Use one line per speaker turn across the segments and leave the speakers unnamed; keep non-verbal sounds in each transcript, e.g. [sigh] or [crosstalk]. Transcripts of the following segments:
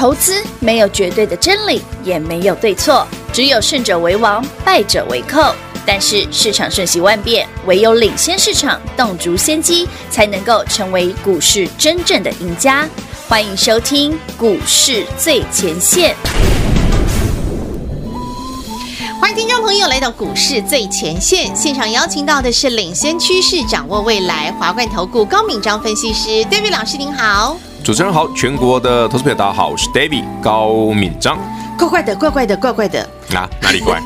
投资没有绝对的真理，也没有对错，只有胜者为王，败者为寇。但是市场瞬息万变，唯有领先市场，洞烛先机，才能够成为股市真正的赢家。欢迎收听《股市最前线》。
欢迎听众朋友来到《股市最前线》现场，邀请到的是领先趋势、掌握未来华冠投顾高敏章分析师，David 老师您好。
主持人好，全国的投资朋友大家好，我是 David 高敏章。
怪怪的，怪怪的，怪怪的。
啊，哪里怪？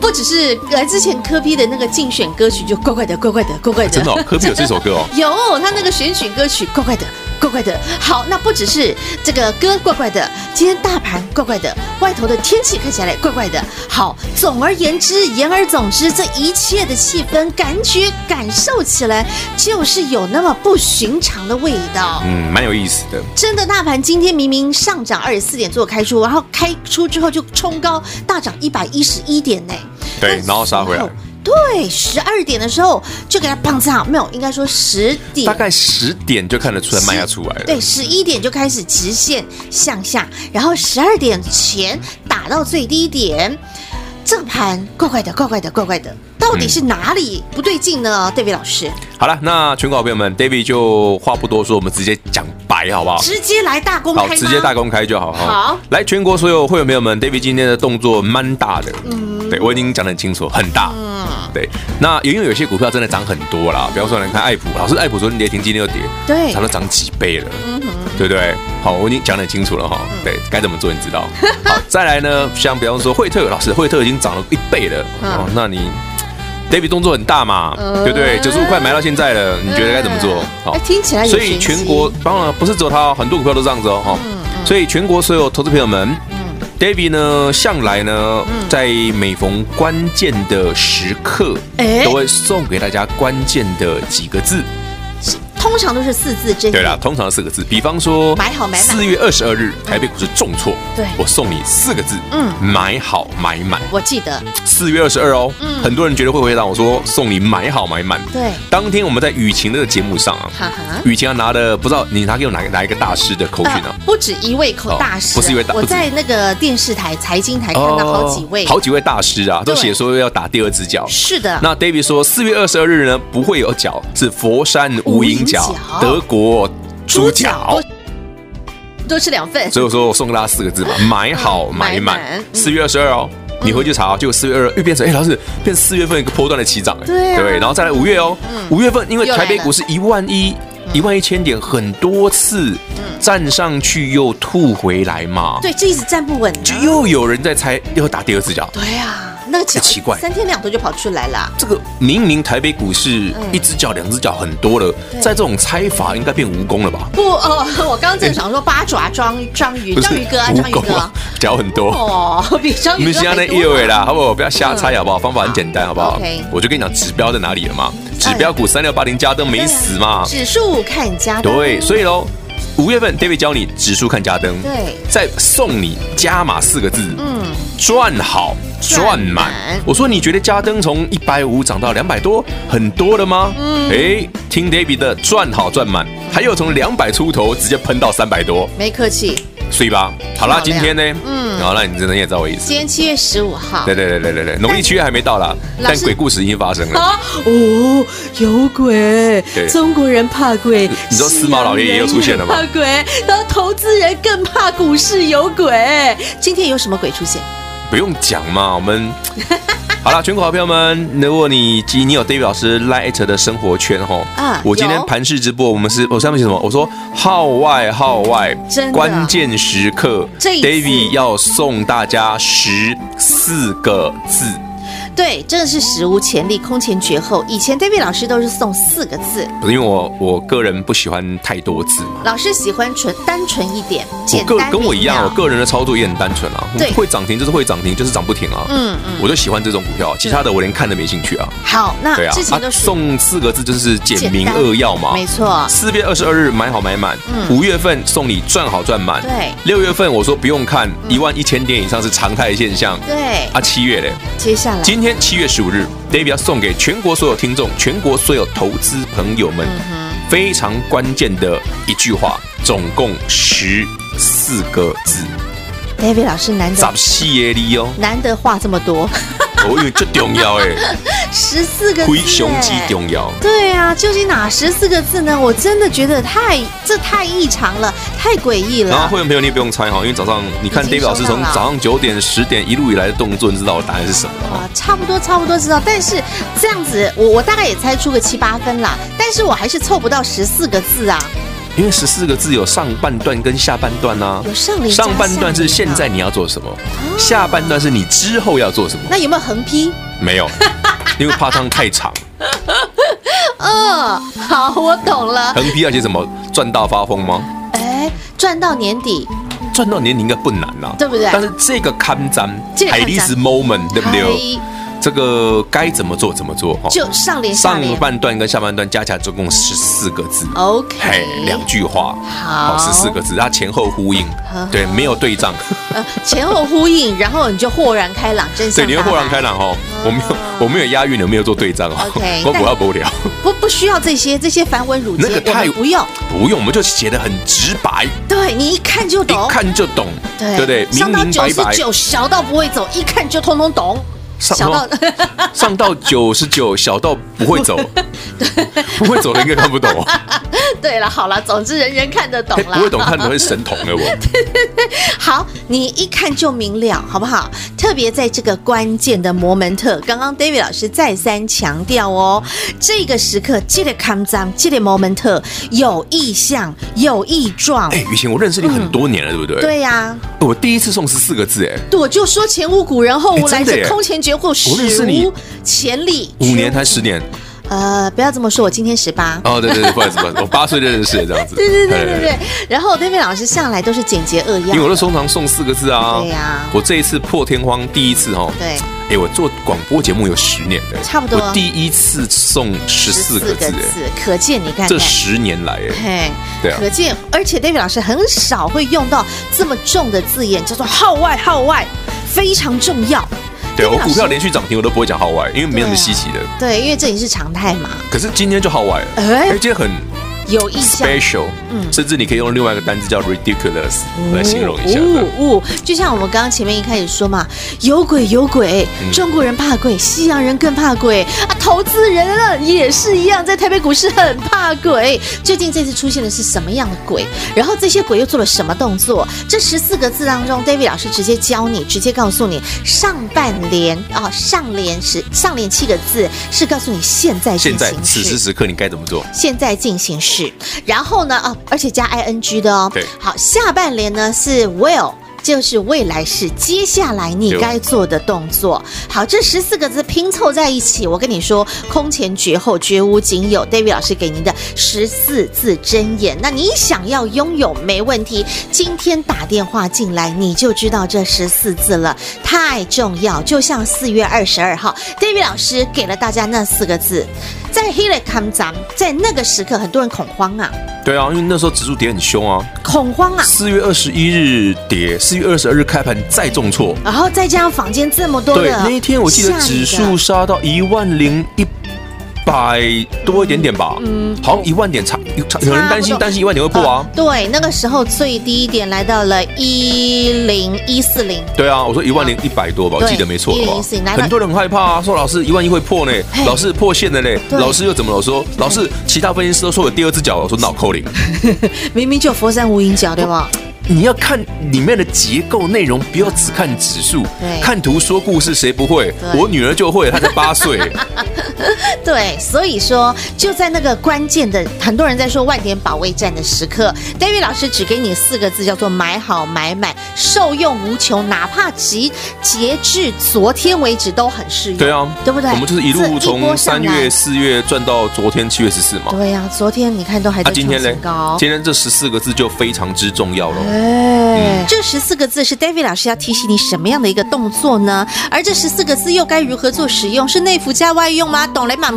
不只是来，之前科比的那个竞选歌曲就怪怪的，怪怪的，怪怪的。
真的、哦，柯 P 有这首歌哦。[laughs]
有，他那个选曲歌曲怪怪的。怪怪的，好，那不只是这个歌怪怪的，今天大盘怪怪的，外头的天气看起来怪怪的。好，总而言之，言而总之，这一切的气氛感觉感受起来就是有那么不寻常的味道。
嗯，蛮有意思的。
真的，大盘今天明明上涨二十四点做开出，然后开出之后就冲高大涨一百一十一点呢。
对，然后杀回来。
对，十二点的时候就给它棒子好，没有，应该说十点，
大概十点就看得出来卖压出来了。
对，十一点就开始直线向下，然后十二点前打到最低点，这个盘怪怪的，怪怪的，怪怪的，到底是哪里不对劲呢？？David、老师，
好了，那全国好朋友们，David 就话不多说，我们直接讲白好不好？
直接来大公开，
好，直接大公开就好。
好，
来全国所有会员朋友们，David 今天的动作蛮大的，嗯，对我已经讲得很清楚，很大。嗯对，那因为有些股票真的涨很多啦，比方说你看爱普，老师爱普昨天跌停，今天又跌，
对，
差不多涨几倍了，嗯哼，对不对？好，我已经讲得很清楚了哈，对，该怎么做你知道？好，再来呢，像比方说惠特老师，惠特已经涨了一倍了，哦，那你 David 动作很大嘛，对不对？九十五块买到现在了，你觉得该怎么做？
好，听起来，
所以全国当然不是只有他，很多股票都这样子哦，哈，所以全国所有投资朋友们。David 呢，向来呢，在每逢关键的时刻，都会送给大家关键的几个字。
通常都是四字真言。
对啦，通常四个字。比方说，买好买满。四月二十二日，台北股市重挫。对，我送你四个字。嗯，买好买满。
我记得
四月二十二哦。嗯，很多人觉得会回答我说送你买好买满。
对，
当天我们在雨晴那个节目上啊，雨晴要拿的不知道你拿给我哪哪一个大师的口讯呢？
不止一位口大师，
不是一位大师。
我在那个电视台财经台看到好几位，
好几位大师啊，都写说要打第二只脚。
是的。
那 David 说四月二十二日呢不会有脚，是佛山无影脚。德国猪脚
多吃两份，
所以我说我送给大家四个字吧，买好买满。四月二十二哦，你回去查，就四月二又变成哎，老师变四月份一个波段的起涨哎，对，然后再来五月哦，五月份因为台北股市一万一一万一千点很多次站上去又吐回来嘛，
对，就一直站不稳，
就又有人在猜要打第二次脚，
对呀。那个脚奇怪，三天两头就跑出来了。
这个明明台北股市一只脚、两只脚很多了，在这种猜法应该变蜈蚣了吧？
不，呃，[laughs] 我刚刚正想说八爪章章鱼，[laughs] 章鱼哥啊，章鱼哥
脚很多哦，[laughs] 比章鱼哥。我们现在那意味啦，好不好？不要瞎猜好不好？方法很简单，好不好？我就跟你讲指标在哪里了嘛。指标股三六八零加登没死嘛？
指数看加登。
对，所以喽，五月份 David 教你指数看加灯，对，再送你加码四个字，嗯，赚好。赚满！我说你觉得加灯从一百五涨到两百多，很多了吗？嗯，哎，听 David 的赚好赚满，还有从两百出头直接喷到三百多，
没客气，
睡吧。好啦，今天呢？嗯，好，那你真的也知道我意思。
今天七月十五号，
对对对对对对，农历七月还没到啦，但鬼故事已经发生了。
哦，有鬼！中国人怕鬼，
你说司马老爷爷又出现了吗？
怕鬼，然后投资人更怕股市有鬼。今天有什么鬼出现？
不用讲嘛，我们好了，全国好朋友们，如果你你有 David 老师 Light 的生活圈吼，啊，我今天盘式直播，我们是我上面写什么？我说号外号外，关键时刻，David 要送大家十四个字。
对，真的是史无前例，空前绝后。以前 David 老师都是送四个字，
因为我我个人不喜欢太多字嘛。
老师喜欢纯单纯一点，
简单。跟我一样，我个人的操作也很单纯啊。对，会涨停就是会涨停，就是涨不停啊。嗯嗯，我就喜欢这种股票，其他的我连看都没兴趣啊。
好，那之前都
送四个字，就是简明扼要嘛。
没错。
四月二十二日买好买满，五月份送你赚好赚满。对。六月份我说不用看一万一千点以上是常态现象。对。啊，七月嘞？
接下来今。
今天七月十五日，David 要送给全国所有听众、全国所有投资朋友们非常关键的一句话，总共十四个字。
David 老师难得，
十四个字哦，
难得话这么多。
哦，因为最重要哎，
十四个字，
非常之重要。
对啊，究竟哪十四个字呢？我真的觉得太这太异常了，太诡异了。
然后会员朋友，你也不用猜哈，因为早上你看 David 老师从早上九点、十点一路以来的动作，你知道我答案是什么了
啊？差不多，差不多知道。但是这样子，我我大概也猜出个七八分啦，但是我还是凑不到十四个字啊。
因为十四个字有上半段跟下半段啊，
有上联。
上半段是现在你要做什么，下半段是你之后要做什么。
那有没有横批？
没有，[laughs] 因为怕它太长。
嗯，好，我懂了。
横批要写什么？赚到发疯吗？
哎，赚到年底。
赚到年底应该不难呐，
对不对？
但是这个看展，海历史 moment，对不对？这个该怎么做怎么做哈？
就上联
上半段跟下半段加起来总共十四个字。
OK，
两句话，
好，
十四个字，它前后呼应，对，没有对仗。
前后呼应，然后你就豁然开朗，真是。
对，你会豁然开朗哦。我没有，我没有押韵，我没有做对仗哦。
OK，[laughs]
我不要不了。
不不需要这些这些繁文缛节，
那个太
不用
不用，我们就写的很直白。
对，你一看就懂，
一看就懂，对对对？
上到九十九，小到不会走，一看就通通懂。
上到上到九十九，小到不会走，[laughs] 不会走的应该看不懂。
对了，好了，总之人人看得懂了。
不会懂看的会神童的我。[laughs]
对对对，好，你一看就明了，好不好？特别在这个关键的摩门特，刚刚 David 老师再三强调哦，这个时刻记得看脏，记得摩门特有意象，有意状。
哎，雨晴，我认识你很多年了，对不对？
对呀。
我第一次送十四个字，哎，
我就说前无古人后无来者，空前绝后，史无前例。
五年还十年？
呃，不要这么说，我今天十八。
哦，对对对，不好意思，不好意思，我八岁就认识这样子。[laughs]
对对对对对。然后 David 老师向来都是简洁扼要，
因为我都通常送四个字啊。
对呀。
我这一次破天荒第一次哦。
对。
哎，我做广播节目有十年了，
差不多。
我第一次送十四个字，
可见你看，
这十年来，哎，对啊，
可见，而且 David 老师很少会用到这么重的字眼，叫做号外号外，非常重要。
对，我股票连续涨停，我都不会讲号外，因为没什么稀奇的。
对，因为这已经是常态嘛。
可是今天就号外了，哎，今天很
有印象
，special，嗯，甚至你可以用另外一个单字叫 ridiculous 来形容一下。哦哦，
就像我们刚刚前面一开始说嘛，有鬼有鬼，中国人怕鬼，西洋人更怕鬼啊，投资人啊也是一样，在台北股市很怕鬼。究竟这次出现的是什么样的鬼？然后这些鬼又做了什么动作？这十四个字当中，David 老师直接教你，直接告诉你，上半联啊，上联是上联七个字，是告诉你现在进行时，
现在此时此刻你该怎么做？
现在进行时。然后呢？哦，而且加 ing 的哦。
对。
好，下半联呢是 will，就是未来式，接下来你该做的动作。好，这十四个字拼凑在一起，我跟你说，空前绝后，绝无仅有。David 老师给您的十四字真言，那你想要拥有没问题。今天打电话进来，你就知道这十四字了，太重要。就像四月二十二号，David 老师给了大家那四个字。在黑了康咱，在那个时刻，很多人恐慌啊。
对啊，因为那时候指数跌很凶啊，
恐慌啊。
四月二十一日跌，四月二十二日开盘再重挫，
然后再加上坊间这么多的，
对，那一天我记得指数杀到一万零一。百多一点点吧，嗯，好像一万点差，有人担心担心一万点会破啊。
对，那个时候最低点来到了一零一四零。
对啊，我说一万零一百多吧，我记得没错的话。很多人很害怕啊，说老师一万一会破呢，老师破线了嘞，老师又怎么了？说老师其他分析师都说有第二只脚，我说脑扣零，[laughs]
明明就佛山无影脚，对吧？
你要看里面的结构内容，不要只看指数。看图说故事，谁不会？我女儿就会，她才八岁。[laughs]
对，所以说就在那个关键的，很多人在说万点保卫战的时刻，David 老师只给你四个字，叫做买好买满，受用无穷，哪怕及截至昨天为止都很适用。
对啊，
对不对？
我们就是一路从三月、四月赚到昨天七月十四嘛。
对呀，昨天你看都还在创新高。
今天这十四个字就非常之重要了。
哎，这十四个字是 David 老师要提醒你什么样的一个动作呢？而这十四个字又该如何做使用？是内服加外用吗？懂了吗？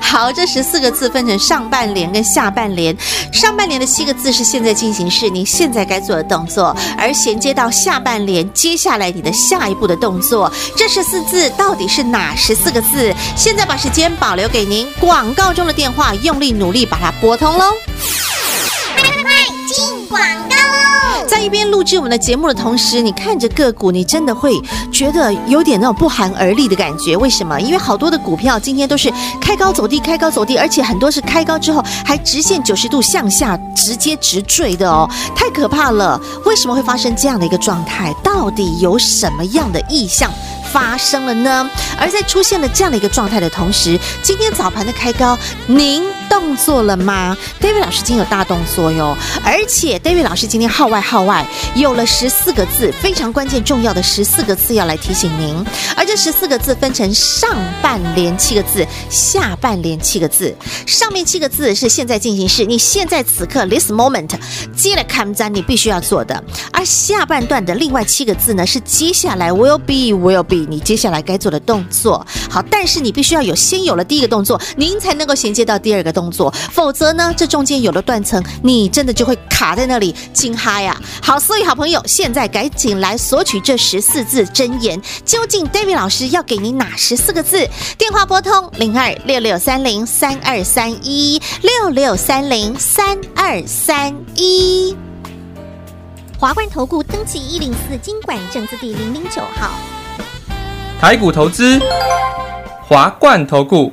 好，这十四个字分成上半联跟下半联。上半联的七个字是现在进行式，你现在该做的动作；而衔接到下半联，接下来你的下一步的动作。这十四字到底是哪十四个字？现在把时间保留给您，广告中的电话，用力努力把它拨通喽。快快
广
在一边录制我们的节目的同时，你看着个股，你真的会觉得有点那种不寒而栗的感觉。为什么？因为好多的股票今天都是开高走低，开高走低，而且很多是开高之后还直线九十度向下，直接直坠的哦，太可怕了！为什么会发生这样的一个状态？到底有什么样的异象？发生了呢？而在出现了这样的一个状态的同时，今天早盘的开高，您动作了吗？David 老师今天有大动作哟，而且 David 老师今天号外号外有了十四个字，非常关键重要的十四个字要来提醒您。而这十四个字分成上半联七个字，下半联七个字。上面七个字是现在进行式，你现在此刻 this moment 接了看单，你必须要做的。而下半段的另外七个字呢，是接下来 will be will be。你接下来该做的动作，好，但是你必须要有先有了第一个动作，您才能够衔接到第二个动作，否则呢，这中间有了断层，你真的就会卡在那里，惊哈呀！好，所以好朋友，现在赶紧来索取这十四字真言，究竟 David 老师要给你哪十四个字？电话拨通零二六六三零三二三一六六三零三二三一，
华冠投顾登记一零四经管证字第零零九号。
台股投资，华冠投顾。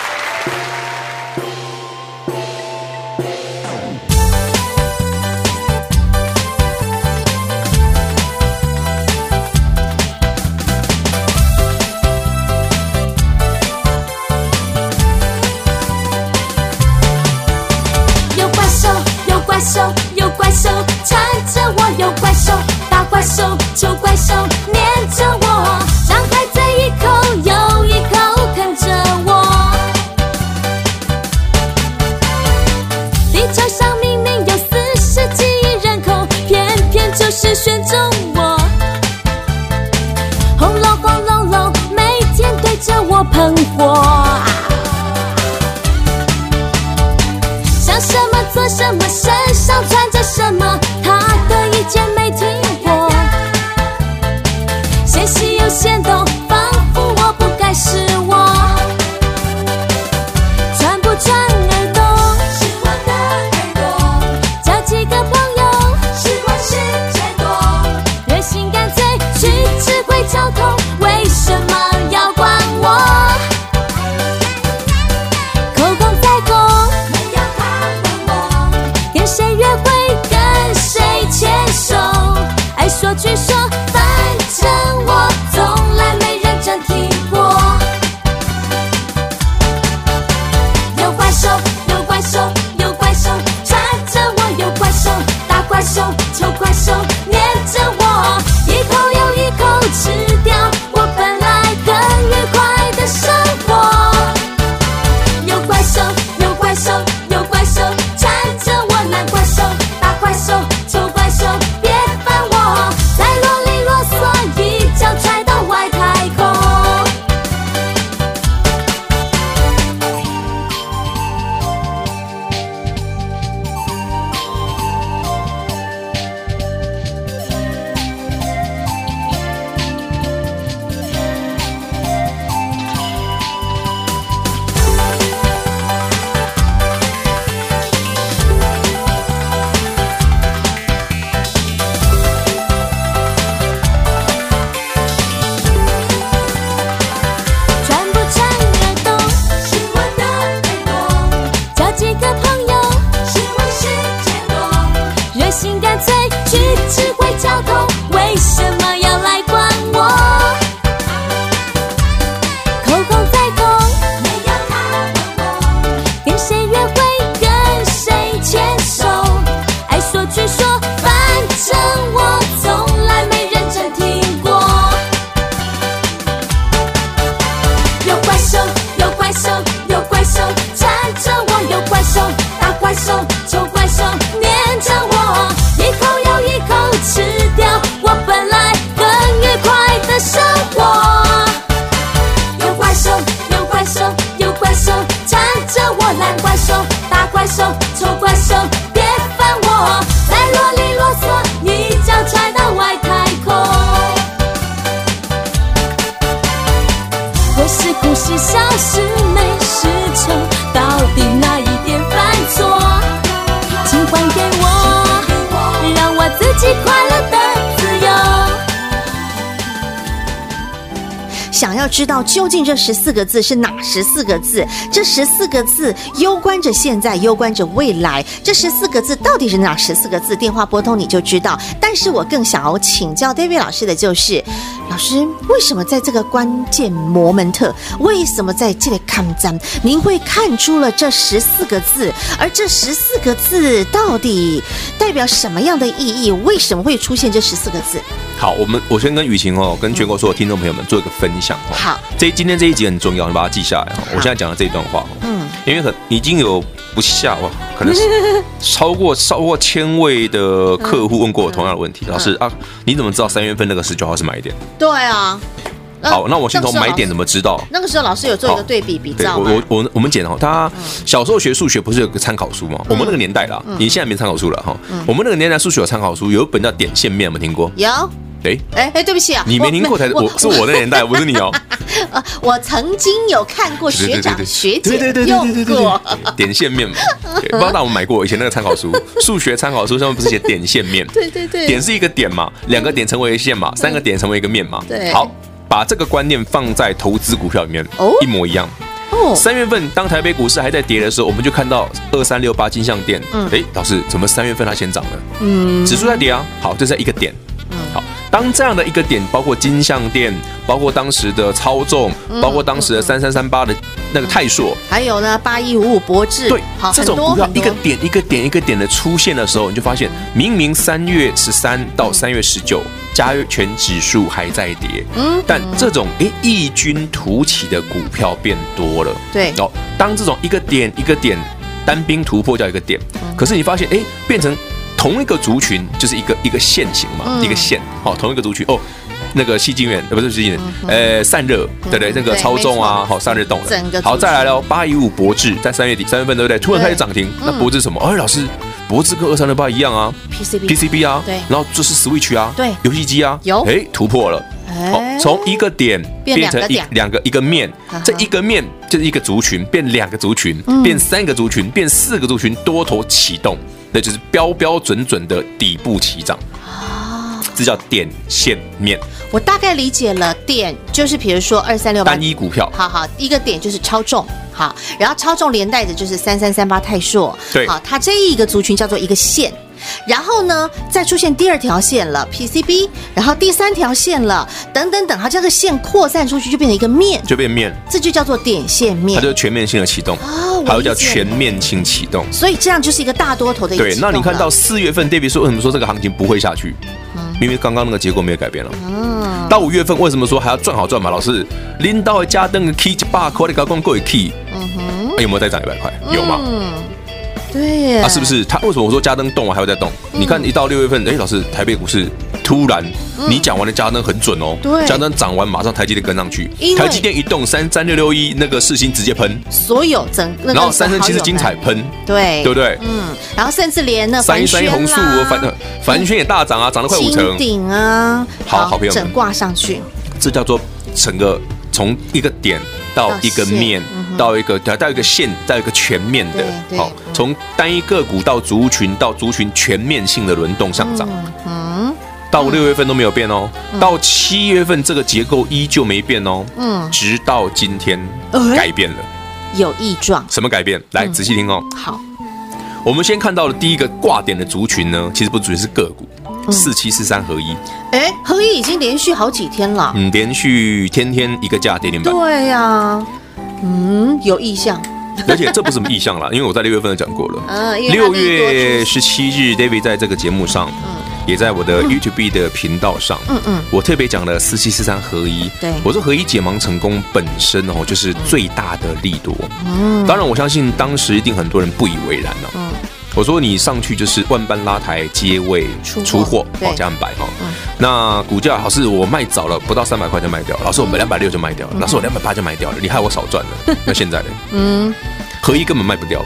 知道究竟这十四个字是哪十四个字？这十四个字攸关着现在，攸关着未来。这十四个字到底是哪十四个字？电话拨通你就知道。但是我更想要请教 David 老师的就是，老师为什么在这个关键 moment，为什么在这里看咱，您会看出了这十四个字？而这十四个字到底代表什么样的意义？为什么会出现这十四个字？
好，我们我先跟雨晴哦，跟全国所有听众朋友们做一个分享哦。
好，
这今天这一集很重要，你把它记下来。我现在讲的这一段话，嗯，因为很已经有不下哇，可能是 [laughs] 超过超过千位的客户问过我同样的问题。老师啊，你怎么知道三月份那个十九号是买点？
对啊。
好，那我先从买点怎么知道？
那个时候老师有做一个对比比较。
我我我们讲哦，他小时候学数学不是有个参考书吗？我们那个年代啦，你现在没参考书了哈。我们那个年代数学有参考书，有一本叫点线面，有没有听过？
有。
哎
哎哎，对不起啊，
你没听过才我是我的年代，[laughs] 不是你哦。
我曾经有看过学长学姐
对对对对对对过点线面嘛，[laughs] 不知道大家有买过以前那个参考书，[laughs] 数学参考书上面不是写点线面？
对对对，点
是一个点嘛，两个点成为一线嘛，三个点成为一个面嘛。
对，
好。把这个观念放在投资股票里面，哦一模一样。三月份当台北股市还在跌的时候，我们就看到二三六八金像店，嗯。哎，老师，怎么三月份它先涨了？嗯，指数在跌啊。好，这是一个点。好，当这样的一个点，包括金像电，包括当时的超纵，包括当时的三三三八的那个泰硕，
还有呢八一五五博智。
对，这种股票一个点一个点一个点的出现的时候，你就发现，明明三月十三到三月十九。加权指数还在跌，嗯，但这种诶异军突起的股票变多了，
对
哦。当这种一个点一个点单兵突破叫一个点，可是你发现诶变成同一个族群就是一个一个线型嘛，一个线，好，同一个族群。哦。那个矽晶圆呃不是矽晶圆，呃散热对不对？那个超重啊，好散热动了，好再来了，八一五博智在三月底三月份对不对？突然开始涨停，那博智什么？哎，老师。博智跟二三六八一样啊，PCB PCB 啊，对，然后这是 Switch 啊，对，游戏机啊，有，哎，突破了，好，从一个点变成一两个一个面，这一个面就是一个族群，变两个族群，变三个族群，变四个族群，多头启动，那就是标标准准的底部起涨啊，这叫点线面。
我大概理解了，点就是比如说二三六八
单一股票，
好好，一个点就是超重。好，然后超重连带着就是三三三八泰硕，
对，
好，它这一个族群叫做一个线，然后呢，再出现第二条线了 PCB，然后第三条线了，等等等，它这个线扩散出去就变成一个面，
就变面，
这就叫做点线面，
它就是全面性的启动，哦，还有叫全面性启动，
所以这样就是一个大多头的一个。
对，那你看到四月份，David 说为什么说这个行情不会下去？嗯，因为刚刚那个结果没有改变了。嗯，到五月份为什么说还要赚好赚嘛？老师，领导的加登的 key 一百块，你搞讲过 key。嗯哼，有没有再涨一百块？有吗？嗯，
对
啊，是不是？他为什么我说加登动完，还会再动？你看一到六月份，哎，老师，台北股市突然，你讲完的加登很准哦。对，加登涨完，马上台积电跟上去。台积电一动，三三六六一那个四星直接喷，
所有整，
然后三生七是精彩喷，
对，
对不对？
嗯，然后甚至连那
三一三一红树，反正凡轩也大涨啊，涨了快五成。
顶啊，
好好朋友，
整挂上去，
这叫做整个从一个点到一个面。到一个到一个线，到一个全面的，好，从单一个股到族群，到族群全面性的轮动上涨，嗯，到六月份都没有变哦，到七月份这个结构依旧没变哦，嗯，直到今天改变了，
有异状，
什么改变？来仔细听哦。
好，
我们先看到的第一个挂点的族群呢，其实不只是个股，四七四三合一，
哎，合一已经连续好几天了，
嗯，连续天天一个价跌停板，
对呀。嗯，有意向，
而且这不是什么意向啦，[laughs] 因为我在六月份就讲过了。嗯，六月十七日，David 在这个节目上，嗯，也在我的 [laughs] YouTube 的频道上，嗯嗯，我特别讲了四七四三合一，对，我说合一解盲成功本身哦，就是最大的利多。嗯，当然我相信当时一定很多人不以为然了。嗯。我说你上去就是万般拉抬接位出货，报价百哈。那股价好是我卖早了，不到三百块就卖掉了。老师，我们两百六就卖掉了。老师，我两百八就卖掉了。你害我少赚了。[laughs] 那现在呢？嗯，合一根本卖不掉。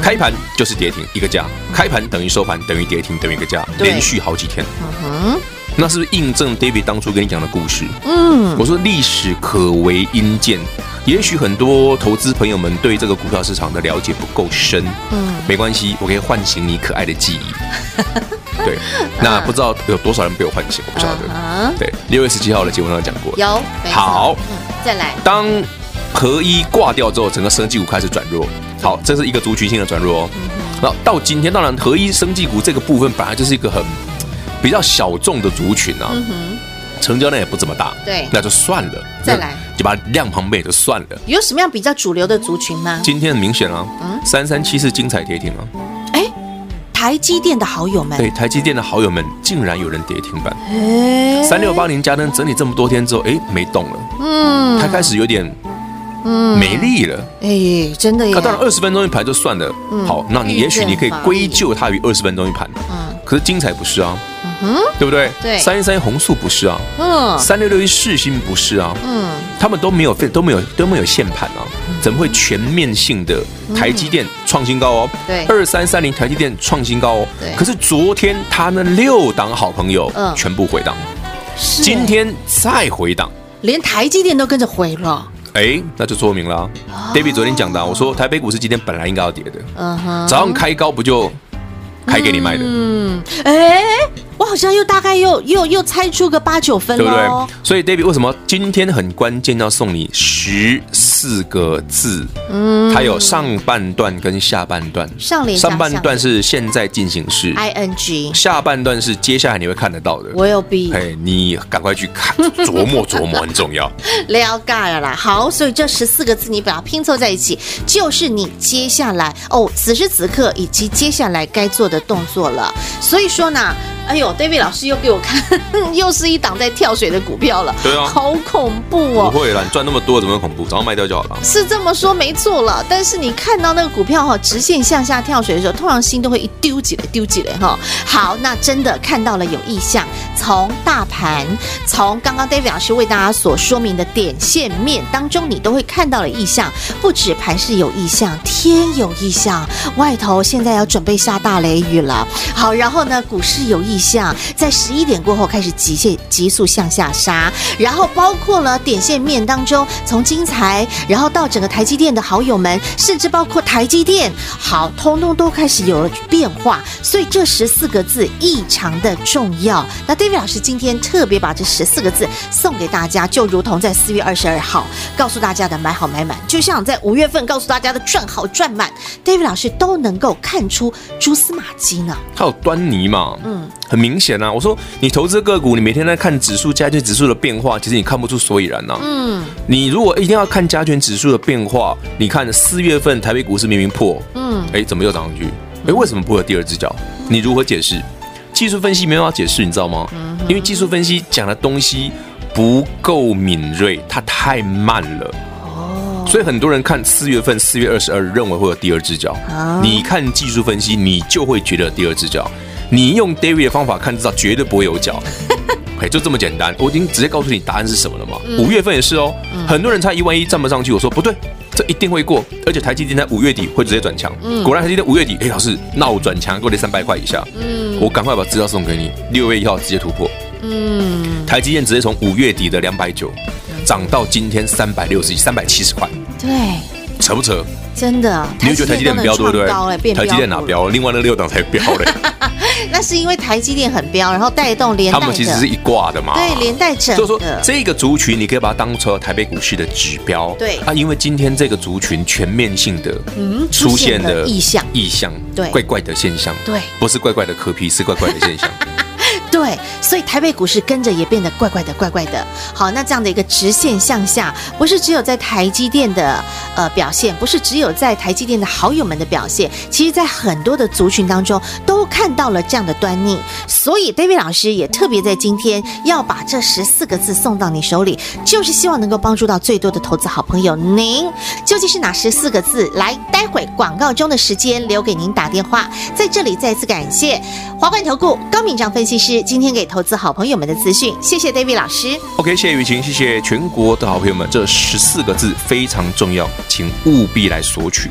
开盘就是跌停一个价，开盘等于收盘等于跌停等于一个价，连续好几天。嗯哼，那是不是印证 David 当初跟你讲的故事？嗯，我说历史可为因鉴。也许很多投资朋友们对这个股票市场的了解不够深，嗯，没关系，我可以唤醒你可爱的记忆。[laughs] 对，那不知道有多少人被我唤醒，我不晓得。对，六月十七号的节目上讲过。
有。
好，
再来，
当合一挂掉之后，整个生技股开始转弱。好，这是一个族群性的转弱哦。然后到今天，当然合一生技股这个部分本来就是一个很比较小众的族群啊，成交量也不怎么大，
对，
那就算了。
再来，
就把量旁边也就算了。
有什么样比较主流的族群吗？
今天很明显啊，三三七是精彩跌停啊。
哎，台积电的好友们，
对，台积电的好友们竟然有人跌停板。哎，三六八零嘉登整理这么多天之后，哎，没动了。嗯，它开始有点。嗯，没力了。
哎，真的耶。
那当然，二十分钟一盘就算了。好，那你也许你可以归咎它于二十分钟一盘。嗯，可是精彩不是啊。嗯，对不对？对。三一三一红素不是啊。嗯。三六六一世新不是啊。嗯。他们都没有都没有都没有限盘啊，怎么会全面性的台积电创新高哦？对。二三三零台积电创新高哦。对。可是昨天他那六档好朋友全部回档，今天再回档，
连台积电都跟着回了。
哎，那就说明了。David 昨天讲的，我说台北股市今天本来应该要跌的，嗯哼，早上开高不就开给你卖的？嗯，
哎。好像又大概又又又猜出个八九分了，对不对？
所以 David 为什么今天很关键要送你十四个字？嗯，它有上半段跟下半段。
上联
上半段是现在进行式
，I N G。
下半段是接下来你会看得到的。
我有 B。
哎，你赶快去看，[laughs] 琢磨琢磨很重要。[laughs]
了解了啦。好，所以这十四个字你把它拼凑在一起，就是你接下来哦，此时此刻以及接下来该做的动作了。所以说呢。哎呦，David 老师又给我看，[laughs] 又是一档在跳水的股票了。
对啊，
好恐怖哦！
不会啦，你赚那么多怎么会恐怖？早上卖掉就
是这么说没错了，但是你看到那个股票哈，直线向下跳水的时候，通常心都会一丢起来，丢起来哈。好，那真的看到了有异象，从大盘，从刚刚 David 老师为大家所说明的点线面当中，你都会看到了异象。不止盘是有异象，天有异象，外头现在要准备下大雷雨了。好，然后呢，股市有。意向在十一点过后开始急线急速向下杀，然后包括了点线面当中，从精彩，然后到整个台积电的好友们，甚至包括台积电，好，通通都开始有了变化。所以这十四个字异常的重要。那 David 老师今天特别把这十四个字送给大家，就如同在四月二十二号告诉大家的买好买满，就像在五月份告诉大家的赚好赚满，David 老师都能够看出蛛丝马迹呢。
它有端倪嘛？嗯。很明显啊，我说你投资个股，你每天在看指数加权指数的变化，其实你看不出所以然呐。嗯，你如果一定要看加权指数的变化，你看四月份台北股市明明破，嗯，哎，怎么又涨上去？哎，为什么破了第二只脚？你如何解释？技术分析没办法解释，你知道吗？因为技术分析讲的东西不够敏锐，它太慢了。哦，所以很多人看四月份四月二十二日认为会有第二只脚，你看技术分析，你就会觉得第二只脚。你用 David 的方法看，至少绝对不会有脚，[laughs] 嘿，就这么简单。我已经直接告诉你答案是什么了嘛？五月份也是哦，很多人猜一万一站不上去，我说不对，这一定会过，而且台积电在五月底会直接转强。果然台积电五月底，哎，老师闹转强，过了三百块以下。嗯，我赶快把资料送给你，六月一号直接突破。嗯，台积电直接从五月底的两百九涨到今天三百六十几、三百七十块。
对，
扯不扯？
真的，
你会觉得台积电很飙，对不对？台积电哪飙？另外那六档才飙嘞。[laughs]
那是因为台积电很彪，然后带动连带
他们其实是一挂的嘛。
对，连带整。
所以说这个族群，你可以把它当成台北股市的指标。
对。
啊，因为今天这个族群全面性的嗯出现的异象，异象，对，怪怪的现象，对，不是怪怪的科皮是怪怪的现象。[laughs]
对，所以台北股市跟着也变得怪怪的，怪怪的。好，那这样的一个直线向下，不是只有在台积电的呃表现，不是只有在台积电的好友们的表现，其实在很多的族群当中都看到了这样的端倪。所以 David 老师也特别在今天要把这十四个字送到你手里，就是希望能够帮助到最多的投资好朋友。您究竟是哪十四个字？来，待会广告中的时间留给您打电话。在这里再次感谢华冠投顾高敏章分析师。今天给投资好朋友们的资讯，谢谢 David 老师。
OK，谢谢雨晴，谢谢全国的好朋友们。这十四个字非常重要，请务必来索取。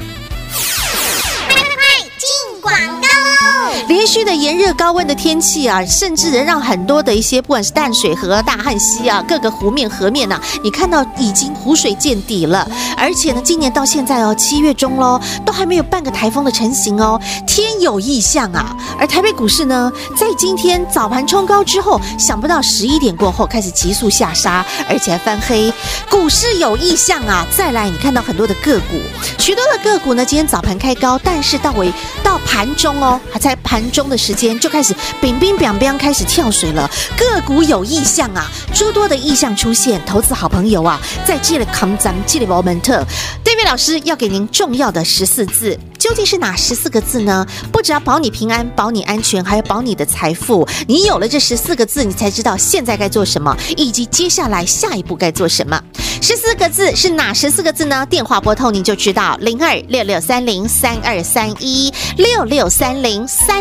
连续的炎热高温的天气啊，甚至能让很多的一些不管是淡水河、大汉溪啊，各个湖面河面呐、你看到已经湖水见底了。而且呢，今年到现在哦，七月中喽，都还没有半个台风的成型哦，天有异象啊。而台北股市呢，在今天早盘冲高之后，想不到十一点过后开始急速下杀，而且还翻黑，股市有异象啊。再来，你看到很多的个股，许多的个股呢，今天早盘开高，但是到尾到盘中哦，还在盘中的时间就开始冰冰冰冰开始跳水了，个股有意向啊，诸多的意向出现，投资好朋友啊，在这里扛涨，这里我们特，David 老师要给您重要的十四字。究竟是哪十四个字呢？不只要保你平安、保你安全，还要保你的财富。你有了这十四个字，你才知道现在该做什么，以及接下来下一步该做什么。十四个字是哪十四个字呢？电话拨通你就知道，零二六六三零三二三一六六三零三